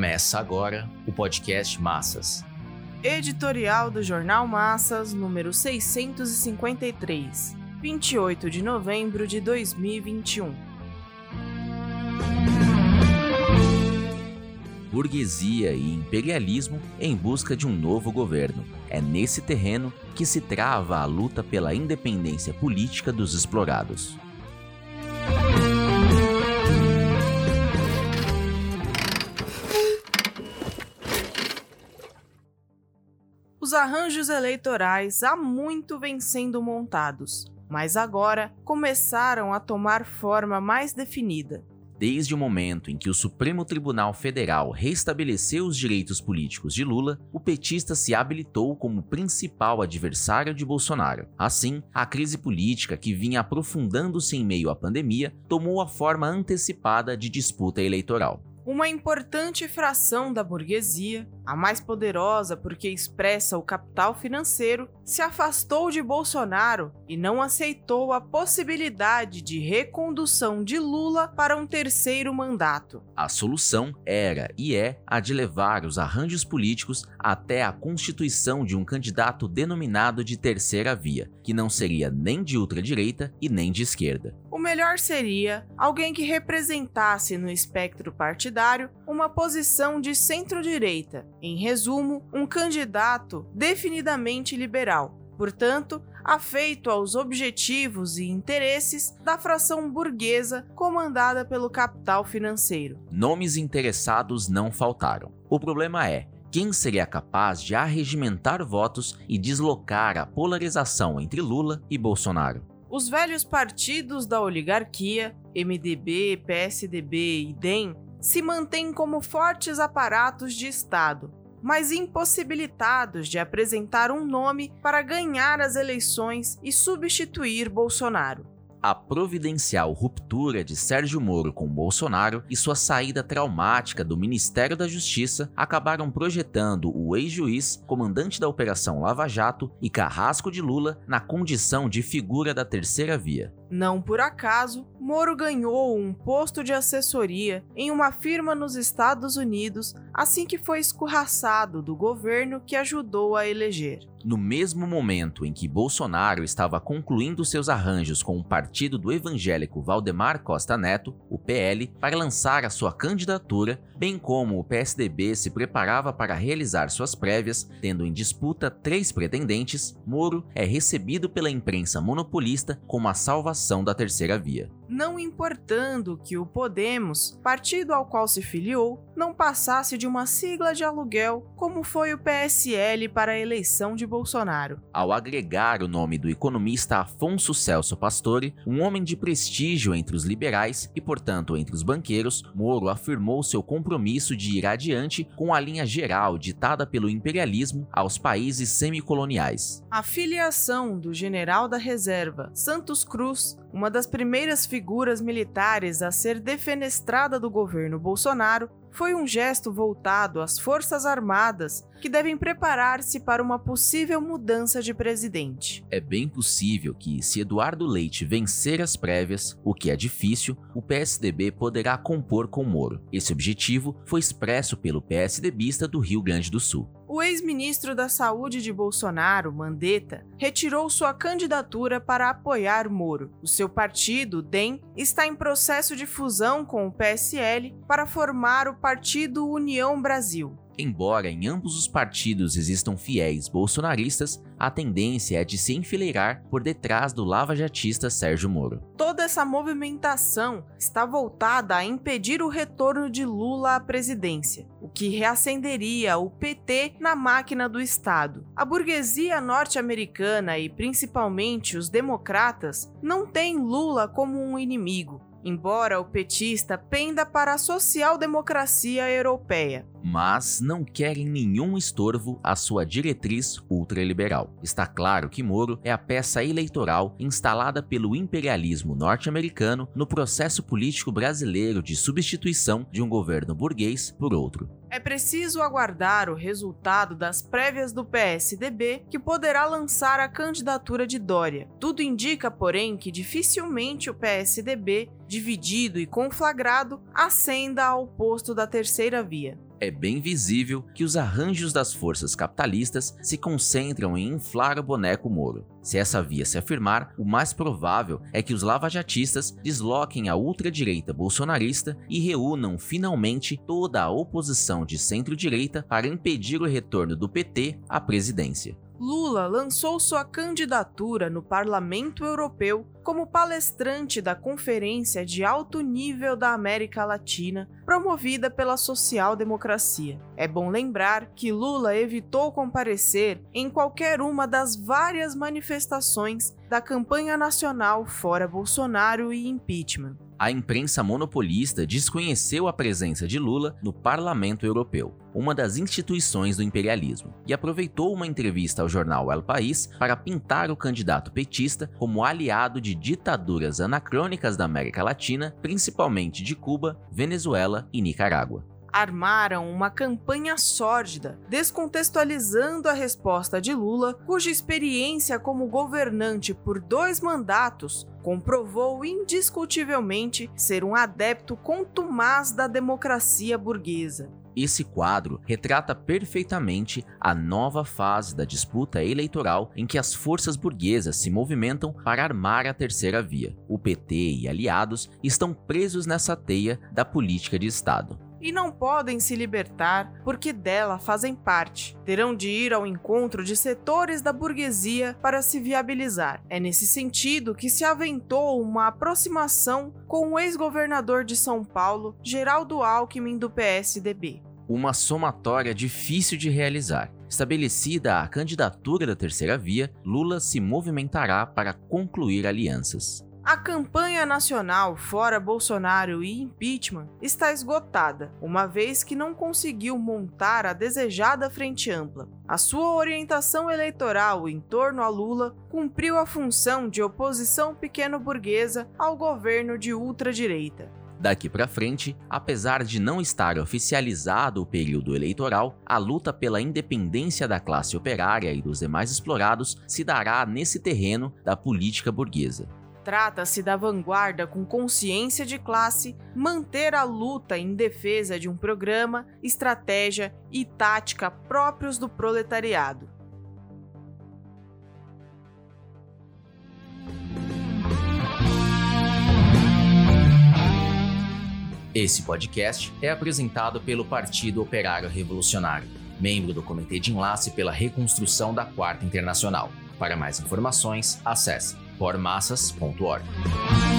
Começa agora o podcast Massas. Editorial do Jornal Massas, número 653, 28 de novembro de 2021. Burguesia e imperialismo em busca de um novo governo. É nesse terreno que se trava a luta pela independência política dos explorados. Arranjos eleitorais há muito vêm sendo montados, mas agora começaram a tomar forma mais definida. Desde o momento em que o Supremo Tribunal Federal restabeleceu os direitos políticos de Lula, o petista se habilitou como principal adversário de Bolsonaro. Assim, a crise política que vinha aprofundando-se em meio à pandemia tomou a forma antecipada de disputa eleitoral. Uma importante fração da burguesia, a mais poderosa porque expressa o capital financeiro, se afastou de Bolsonaro e não aceitou a possibilidade de recondução de Lula para um terceiro mandato. A solução era e é a de levar os arranjos políticos até a constituição de um candidato denominado de terceira via, que não seria nem de ultradireita e nem de esquerda. O melhor seria alguém que representasse no espectro partidário uma posição de centro-direita, em resumo, um candidato definidamente liberal, portanto, afeito aos objetivos e interesses da fração burguesa comandada pelo capital financeiro. Nomes interessados não faltaram. O problema é quem seria capaz de arregimentar votos e deslocar a polarização entre Lula e Bolsonaro. Os velhos partidos da oligarquia, MDB, PSDB e DEM, se mantêm como fortes aparatos de Estado, mas impossibilitados de apresentar um nome para ganhar as eleições e substituir Bolsonaro. A providencial ruptura de Sérgio Moro com Bolsonaro e sua saída traumática do Ministério da Justiça acabaram projetando o ex-juiz, comandante da Operação Lava Jato e carrasco de Lula na condição de figura da terceira via. Não por acaso, Moro ganhou um posto de assessoria em uma firma nos Estados Unidos assim que foi escorraçado do governo que ajudou a eleger. No mesmo momento em que Bolsonaro estava concluindo seus arranjos com o partido do evangélico Valdemar Costa Neto, o PL, para lançar a sua candidatura, bem como o PSDB se preparava para realizar suas prévias, tendo em disputa três pretendentes, Moro é recebido pela imprensa monopolista como a salvação da terceira via não importando que o Podemos, partido ao qual se filiou, não passasse de uma sigla de aluguel, como foi o PSL para a eleição de Bolsonaro. Ao agregar o nome do economista Afonso Celso Pastore, um homem de prestígio entre os liberais e, portanto, entre os banqueiros, Moro afirmou seu compromisso de ir adiante com a linha geral ditada pelo imperialismo aos países semicoloniais. A filiação do general da reserva Santos Cruz uma das primeiras figuras militares a ser defenestrada do governo Bolsonaro, foi um gesto voltado às Forças Armadas que devem preparar-se para uma possível mudança de presidente. É bem possível que, se Eduardo Leite vencer as prévias, o que é difícil, o PSDB poderá compor com Moro. Esse objetivo foi expresso pelo PSDBista do Rio Grande do Sul. O ex-ministro da Saúde de Bolsonaro, Mandetta, retirou sua candidatura para apoiar Moro. O seu partido, DEM, está em processo de fusão com o PSL para formar o Partido União Brasil. Embora em ambos os partidos existam fiéis bolsonaristas, a tendência é de se enfileirar por detrás do lava-jatista Sérgio Moro. Toda essa movimentação está voltada a impedir o retorno de Lula à presidência, o que reacenderia o PT na máquina do Estado. A burguesia norte-americana e principalmente os democratas não têm Lula como um inimigo, embora o petista penda para a social-democracia europeia. Mas não querem nenhum estorvo à sua diretriz ultraliberal. Está claro que Moro é a peça eleitoral instalada pelo imperialismo norte-americano no processo político brasileiro de substituição de um governo burguês por outro. É preciso aguardar o resultado das prévias do PSDB, que poderá lançar a candidatura de Dória. Tudo indica, porém, que dificilmente o PSDB, dividido e conflagrado, ascenda ao posto da terceira via. É bem visível que os arranjos das forças capitalistas se concentram em inflar o boneco Moro. Se essa via se afirmar, o mais provável é que os lavajatistas desloquem a ultradireita bolsonarista e reúnam finalmente toda a oposição de centro-direita para impedir o retorno do PT à presidência. Lula lançou sua candidatura no Parlamento Europeu como palestrante da Conferência de Alto Nível da América Latina, promovida pela social-democracia. É bom lembrar que Lula evitou comparecer em qualquer uma das várias manifestações da campanha nacional fora Bolsonaro e impeachment a imprensa monopolista desconheceu a presença de Lula no Parlamento Europeu, uma das instituições do imperialismo, e aproveitou uma entrevista ao jornal El País para pintar o candidato petista como aliado de ditaduras anacrônicas da América Latina, principalmente de Cuba, Venezuela e Nicarágua armaram uma campanha sórdida, descontextualizando a resposta de Lula, cuja experiência como governante por dois mandatos comprovou indiscutivelmente ser um adepto contumaz da democracia burguesa. Esse quadro retrata perfeitamente a nova fase da disputa eleitoral em que as forças burguesas se movimentam para armar a terceira via. O PT e aliados estão presos nessa teia da política de Estado e não podem se libertar porque dela fazem parte. Terão de ir ao encontro de setores da burguesia para se viabilizar. É nesse sentido que se aventou uma aproximação com o ex-governador de São Paulo, Geraldo Alckmin, do PSDB. Uma somatória difícil de realizar. Estabelecida a candidatura da terceira via, Lula se movimentará para concluir alianças. A campanha nacional fora Bolsonaro e impeachment está esgotada, uma vez que não conseguiu montar a desejada frente ampla. A sua orientação eleitoral em torno a Lula cumpriu a função de oposição pequeno-burguesa ao governo de ultradireita. Daqui para frente, apesar de não estar oficializado o período eleitoral, a luta pela independência da classe operária e dos demais explorados se dará nesse terreno da política burguesa. Trata-se da vanguarda com consciência de classe manter a luta em defesa de um programa, estratégia e tática próprios do proletariado. Esse podcast é apresentado pelo Partido Operário Revolucionário, membro do Comitê de Enlace pela Reconstrução da Quarta Internacional. Para mais informações, acesse formassas.org.